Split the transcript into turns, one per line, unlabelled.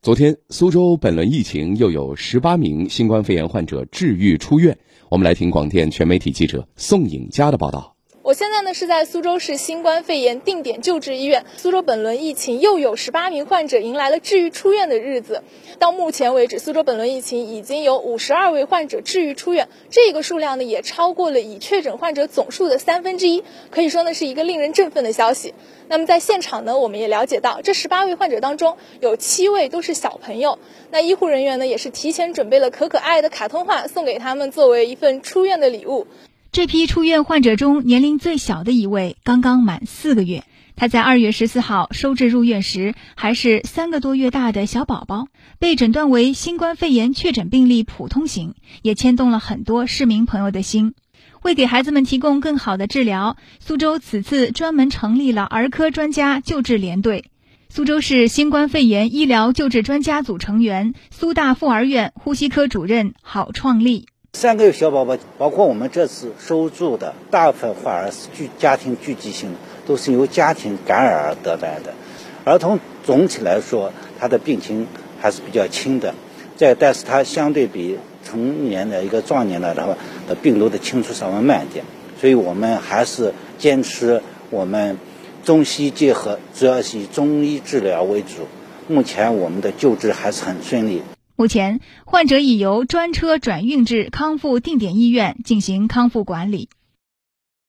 昨天，苏州本轮疫情又有十八名新冠肺炎患者治愈出院。我们来听广电全媒体记者宋颖佳的报道。
我现在呢是在苏州市新冠肺炎定点救治医院。苏州本轮疫情又有十八名患者迎来了治愈出院的日子。到目前为止，苏州本轮疫情已经有五十二位患者治愈出院，这个数量呢也超过了已确诊患者总数的三分之一，可以说呢是一个令人振奋的消息。那么在现场呢，我们也了解到，这十八位患者当中有七位都是小朋友。那医护人员呢也是提前准备了可可爱的卡通画送给他们，作为一份出院的礼物。
这批出院患者中，年龄最小的一位刚刚满四个月。他在二月十四号收治入院时，还是三个多月大的小宝宝，被诊断为新冠肺炎确诊病例普通型，也牵动了很多市民朋友的心。为给孩子们提供更好的治疗，苏州此次专门成立了儿科专家救治联队。苏州市新冠肺炎医疗救治专家组成员、苏大附儿院呼吸科主任郝创立。
三个月小宝宝，包括我们这次收住的大部分患儿是聚家庭聚集性，都是由家庭感染而得来的。儿童总体来说，他的病情还是比较轻的，在但是他相对比成年的一个壮年的然后的病毒的清除稍微慢一点，所以我们还是坚持我们中西结合，主要是以中医治疗为主。目前我们的救治还是很顺利。
目前，患者已由专车转运至康复定点医院进行康复管理。